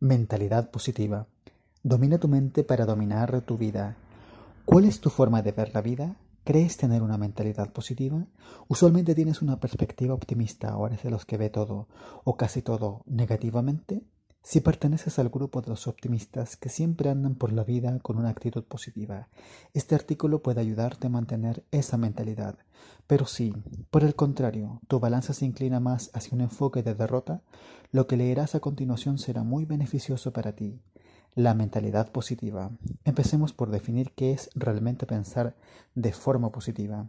Mentalidad positiva. Domina tu mente para dominar tu vida. ¿Cuál es tu forma de ver la vida? ¿Crees tener una mentalidad positiva? Usualmente tienes una perspectiva optimista o eres de los que ve todo o casi todo negativamente. Si perteneces al grupo de los optimistas que siempre andan por la vida con una actitud positiva, este artículo puede ayudarte a mantener esa mentalidad. Pero si, por el contrario, tu balanza se inclina más hacia un enfoque de derrota, lo que leerás a continuación será muy beneficioso para ti. La mentalidad positiva. Empecemos por definir qué es realmente pensar de forma positiva.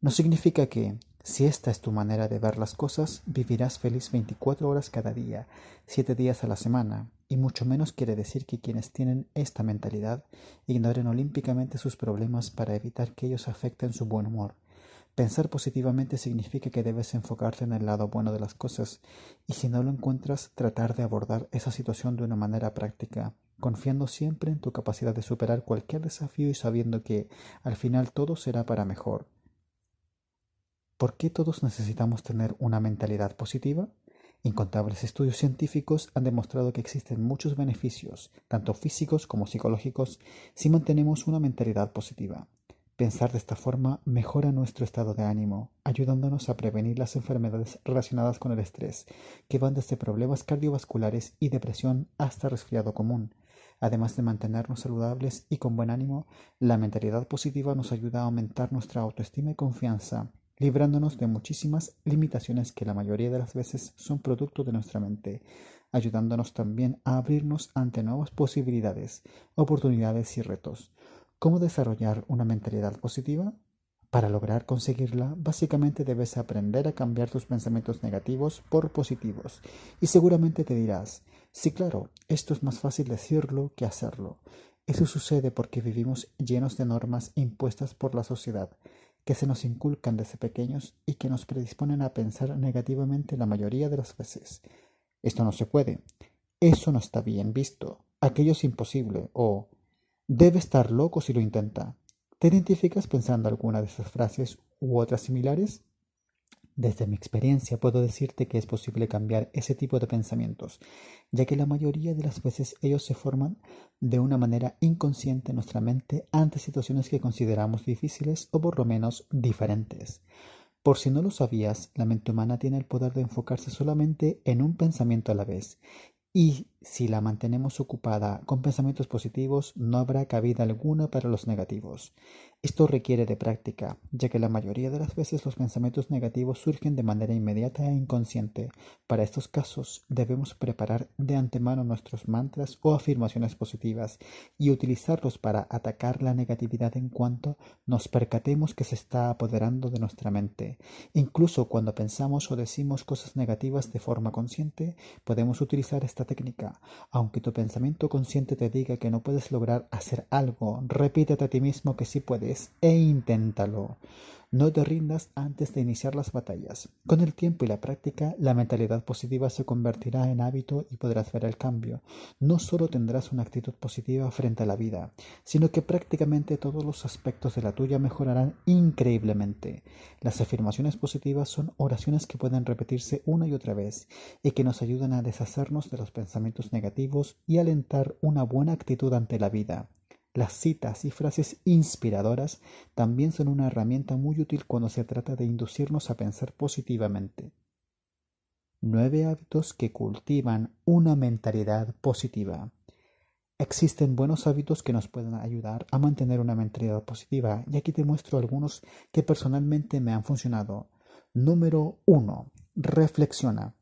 No significa que, si esta es tu manera de ver las cosas, vivirás feliz 24 horas cada día, 7 días a la semana, y mucho menos quiere decir que quienes tienen esta mentalidad ignoren olímpicamente sus problemas para evitar que ellos afecten su buen humor. Pensar positivamente significa que debes enfocarte en el lado bueno de las cosas, y si no lo encuentras, tratar de abordar esa situación de una manera práctica, confiando siempre en tu capacidad de superar cualquier desafío y sabiendo que, al final, todo será para mejor. ¿Por qué todos necesitamos tener una mentalidad positiva? Incontables estudios científicos han demostrado que existen muchos beneficios, tanto físicos como psicológicos, si mantenemos una mentalidad positiva. Pensar de esta forma mejora nuestro estado de ánimo, ayudándonos a prevenir las enfermedades relacionadas con el estrés, que van desde problemas cardiovasculares y depresión hasta resfriado común. Además de mantenernos saludables y con buen ánimo, la mentalidad positiva nos ayuda a aumentar nuestra autoestima y confianza, librándonos de muchísimas limitaciones que la mayoría de las veces son producto de nuestra mente, ayudándonos también a abrirnos ante nuevas posibilidades, oportunidades y retos. ¿Cómo desarrollar una mentalidad positiva? Para lograr conseguirla, básicamente debes aprender a cambiar tus pensamientos negativos por positivos. Y seguramente te dirás, sí claro, esto es más fácil decirlo que hacerlo. Eso sucede porque vivimos llenos de normas impuestas por la sociedad que se nos inculcan desde pequeños y que nos predisponen a pensar negativamente la mayoría de las veces. Esto no se puede. Eso no está bien visto. Aquello es imposible. O debe estar loco si lo intenta. ¿Te identificas pensando alguna de esas frases u otras similares? Desde mi experiencia puedo decirte que es posible cambiar ese tipo de pensamientos, ya que la mayoría de las veces ellos se forman de una manera inconsciente en nuestra mente ante situaciones que consideramos difíciles o por lo menos diferentes. Por si no lo sabías, la mente humana tiene el poder de enfocarse solamente en un pensamiento a la vez, y si la mantenemos ocupada con pensamientos positivos, no habrá cabida alguna para los negativos. Esto requiere de práctica, ya que la mayoría de las veces los pensamientos negativos surgen de manera inmediata e inconsciente. Para estos casos debemos preparar de antemano nuestros mantras o afirmaciones positivas y utilizarlos para atacar la negatividad en cuanto nos percatemos que se está apoderando de nuestra mente. Incluso cuando pensamos o decimos cosas negativas de forma consciente, podemos utilizar esta técnica. Aunque tu pensamiento consciente te diga que no puedes lograr hacer algo, repítete a ti mismo que sí puedes e inténtalo. No te rindas antes de iniciar las batallas. Con el tiempo y la práctica, la mentalidad positiva se convertirá en hábito y podrás ver el cambio. No solo tendrás una actitud positiva frente a la vida, sino que prácticamente todos los aspectos de la tuya mejorarán increíblemente. Las afirmaciones positivas son oraciones que pueden repetirse una y otra vez y que nos ayudan a deshacernos de los pensamientos negativos y alentar una buena actitud ante la vida. Las citas y frases inspiradoras también son una herramienta muy útil cuando se trata de inducirnos a pensar positivamente. Nueve hábitos que cultivan una mentalidad positiva. Existen buenos hábitos que nos pueden ayudar a mantener una mentalidad positiva y aquí te muestro algunos que personalmente me han funcionado. Número 1. Reflexiona.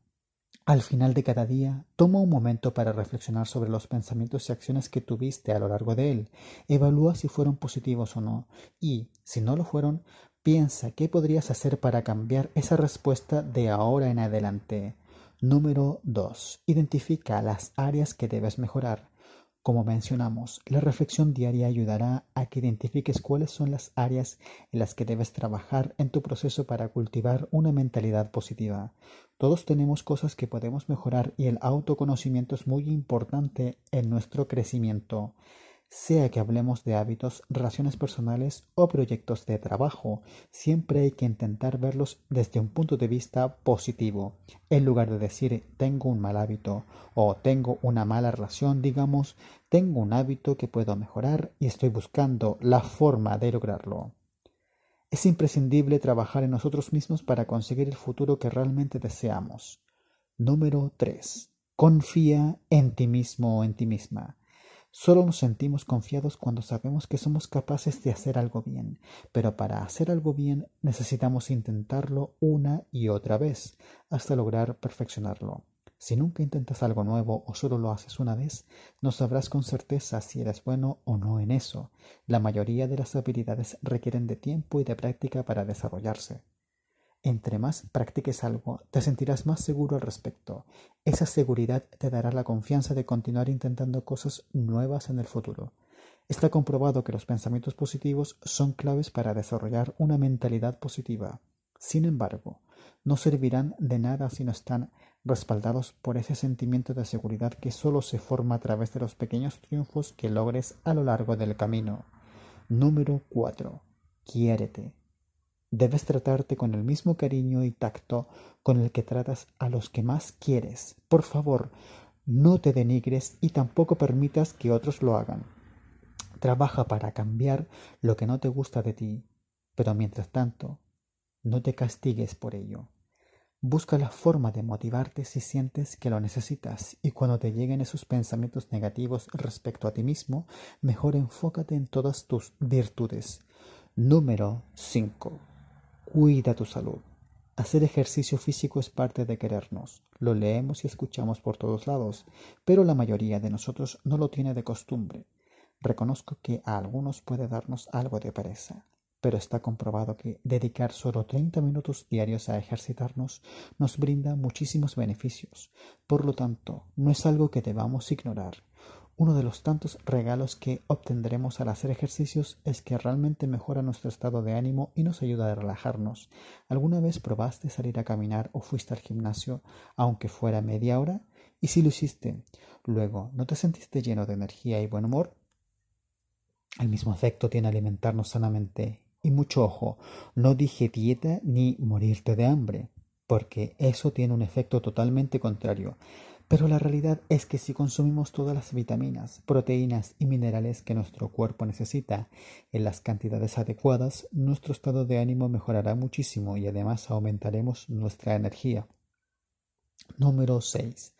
Al final de cada día, toma un momento para reflexionar sobre los pensamientos y acciones que tuviste a lo largo de él. Evalúa si fueron positivos o no y, si no lo fueron, piensa qué podrías hacer para cambiar esa respuesta de ahora en adelante. Número 2. Identifica las áreas que debes mejorar. Como mencionamos, la reflexión diaria ayudará a que identifiques cuáles son las áreas en las que debes trabajar en tu proceso para cultivar una mentalidad positiva. Todos tenemos cosas que podemos mejorar y el autoconocimiento es muy importante en nuestro crecimiento. sea que hablemos de hábitos, relaciones personales o proyectos de trabajo, siempre hay que intentar verlos desde un punto de vista positivo. En lugar de decir tengo un mal hábito o tengo una mala relación, digamos, tengo un hábito que puedo mejorar y estoy buscando la forma de lograrlo. Es imprescindible trabajar en nosotros mismos para conseguir el futuro que realmente deseamos. Número 3. Confía en ti mismo o en ti misma. Solo nos sentimos confiados cuando sabemos que somos capaces de hacer algo bien, pero para hacer algo bien necesitamos intentarlo una y otra vez hasta lograr perfeccionarlo. Si nunca intentas algo nuevo o solo lo haces una vez, no sabrás con certeza si eres bueno o no en eso. La mayoría de las habilidades requieren de tiempo y de práctica para desarrollarse. Entre más practiques algo, te sentirás más seguro al respecto. Esa seguridad te dará la confianza de continuar intentando cosas nuevas en el futuro. Está comprobado que los pensamientos positivos son claves para desarrollar una mentalidad positiva. Sin embargo, no servirán de nada si no están respaldados por ese sentimiento de seguridad que solo se forma a través de los pequeños triunfos que logres a lo largo del camino. Número 4. Quiérete. Debes tratarte con el mismo cariño y tacto con el que tratas a los que más quieres. Por favor, no te denigres y tampoco permitas que otros lo hagan. Trabaja para cambiar lo que no te gusta de ti, pero mientras tanto, no te castigues por ello. Busca la forma de motivarte si sientes que lo necesitas y cuando te lleguen esos pensamientos negativos respecto a ti mismo, mejor enfócate en todas tus virtudes. Número 5. Cuida tu salud. Hacer ejercicio físico es parte de querernos. Lo leemos y escuchamos por todos lados, pero la mayoría de nosotros no lo tiene de costumbre. Reconozco que a algunos puede darnos algo de pereza, pero está comprobado que dedicar solo 30 minutos diarios a ejercitarnos nos brinda muchísimos beneficios. Por lo tanto, no es algo que debamos ignorar. Uno de los tantos regalos que obtendremos al hacer ejercicios es que realmente mejora nuestro estado de ánimo y nos ayuda a relajarnos. ¿Alguna vez probaste salir a caminar o fuiste al gimnasio aunque fuera media hora? Y si lo hiciste, luego, ¿no te sentiste lleno de energía y buen humor? El mismo efecto tiene alimentarnos sanamente. Y mucho ojo, no dije dieta ni morirte de hambre, porque eso tiene un efecto totalmente contrario. Pero la realidad es que si consumimos todas las vitaminas, proteínas y minerales que nuestro cuerpo necesita en las cantidades adecuadas, nuestro estado de ánimo mejorará muchísimo y además aumentaremos nuestra energía. Número 6.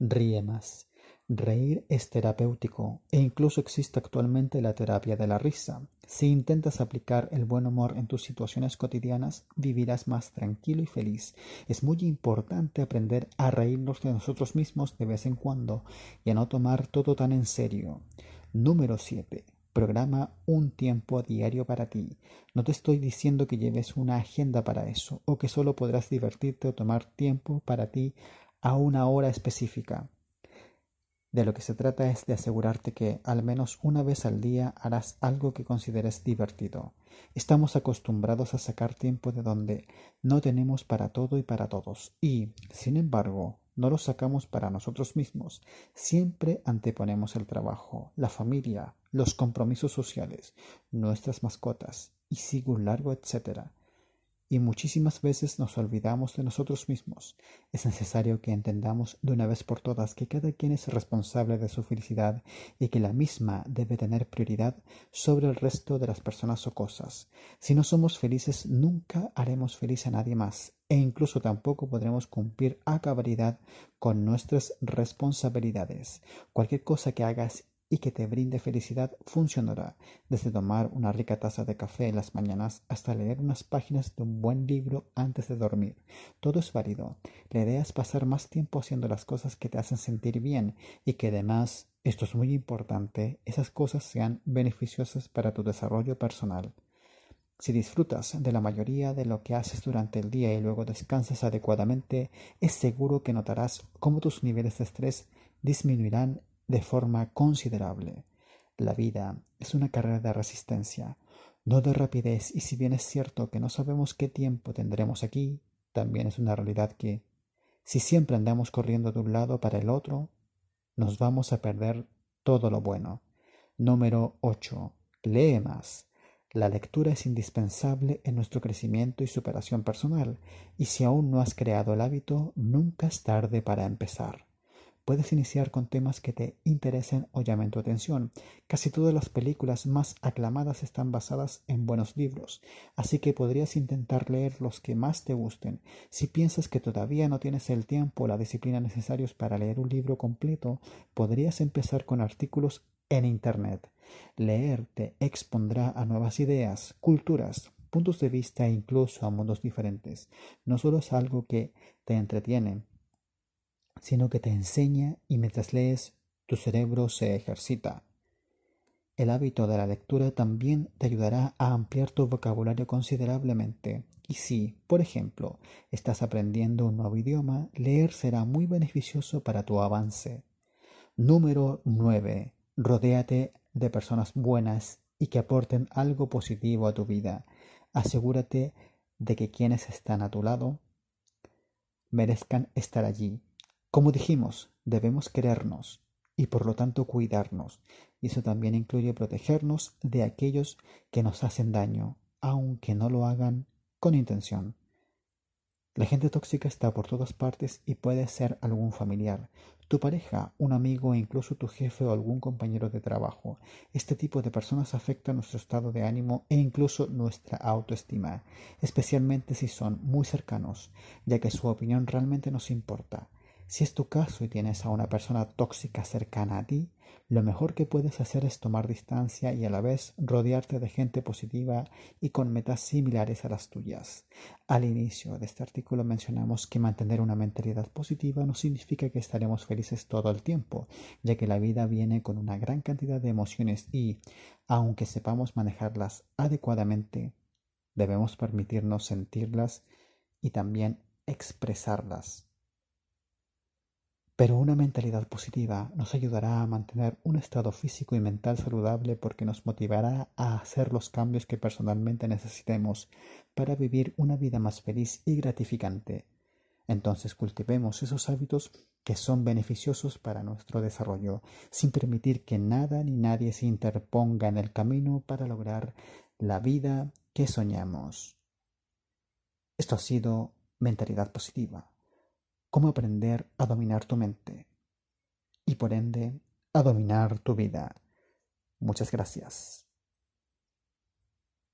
Ríe más. Reír es terapéutico e incluso existe actualmente la terapia de la risa. Si intentas aplicar el buen humor en tus situaciones cotidianas, vivirás más tranquilo y feliz. Es muy importante aprender a reírnos de nosotros mismos de vez en cuando y a no tomar todo tan en serio. Número 7. Programa un tiempo diario para ti. No te estoy diciendo que lleves una agenda para eso o que solo podrás divertirte o tomar tiempo para ti a una hora específica. De lo que se trata es de asegurarte que al menos una vez al día harás algo que consideres divertido. Estamos acostumbrados a sacar tiempo de donde no tenemos para todo y para todos y, sin embargo, no lo sacamos para nosotros mismos. Siempre anteponemos el trabajo, la familia, los compromisos sociales, nuestras mascotas y sigo largo etcétera y muchísimas veces nos olvidamos de nosotros mismos. Es necesario que entendamos de una vez por todas que cada quien es responsable de su felicidad y que la misma debe tener prioridad sobre el resto de las personas o cosas. Si no somos felices, nunca haremos feliz a nadie más e incluso tampoco podremos cumplir a cabalidad con nuestras responsabilidades. Cualquier cosa que hagas y que te brinde felicidad funcionará, desde tomar una rica taza de café en las mañanas hasta leer unas páginas de un buen libro antes de dormir. Todo es válido. La idea es pasar más tiempo haciendo las cosas que te hacen sentir bien y que además, esto es muy importante, esas cosas sean beneficiosas para tu desarrollo personal. Si disfrutas de la mayoría de lo que haces durante el día y luego descansas adecuadamente, es seguro que notarás cómo tus niveles de estrés disminuirán de forma considerable. La vida es una carrera de resistencia, no de rapidez, y si bien es cierto que no sabemos qué tiempo tendremos aquí, también es una realidad que, si siempre andamos corriendo de un lado para el otro, nos vamos a perder todo lo bueno. Número 8. Lee más. La lectura es indispensable en nuestro crecimiento y superación personal, y si aún no has creado el hábito, nunca es tarde para empezar. Puedes iniciar con temas que te interesen o llamen tu atención. Casi todas las películas más aclamadas están basadas en buenos libros, así que podrías intentar leer los que más te gusten. Si piensas que todavía no tienes el tiempo o la disciplina necesarios para leer un libro completo, podrías empezar con artículos en Internet. Leer te expondrá a nuevas ideas, culturas, puntos de vista e incluso a mundos diferentes. No solo es algo que te entretiene, sino que te enseña y mientras lees tu cerebro se ejercita. El hábito de la lectura también te ayudará a ampliar tu vocabulario considerablemente. Y si, por ejemplo, estás aprendiendo un nuevo idioma, leer será muy beneficioso para tu avance. Número 9. Rodéate de personas buenas y que aporten algo positivo a tu vida. Asegúrate de que quienes están a tu lado merezcan estar allí. Como dijimos, debemos querernos y por lo tanto cuidarnos. Y eso también incluye protegernos de aquellos que nos hacen daño, aunque no lo hagan con intención. La gente tóxica está por todas partes y puede ser algún familiar, tu pareja, un amigo e incluso tu jefe o algún compañero de trabajo. Este tipo de personas afecta nuestro estado de ánimo e incluso nuestra autoestima, especialmente si son muy cercanos, ya que su opinión realmente nos importa. Si es tu caso y tienes a una persona tóxica cercana a ti, lo mejor que puedes hacer es tomar distancia y a la vez rodearte de gente positiva y con metas similares a las tuyas. Al inicio de este artículo mencionamos que mantener una mentalidad positiva no significa que estaremos felices todo el tiempo, ya que la vida viene con una gran cantidad de emociones y, aunque sepamos manejarlas adecuadamente, debemos permitirnos sentirlas y también expresarlas. Pero una mentalidad positiva nos ayudará a mantener un estado físico y mental saludable porque nos motivará a hacer los cambios que personalmente necesitemos para vivir una vida más feliz y gratificante. Entonces cultivemos esos hábitos que son beneficiosos para nuestro desarrollo, sin permitir que nada ni nadie se interponga en el camino para lograr la vida que soñamos. Esto ha sido mentalidad positiva cómo aprender a dominar tu mente y por ende a dominar tu vida. Muchas gracias.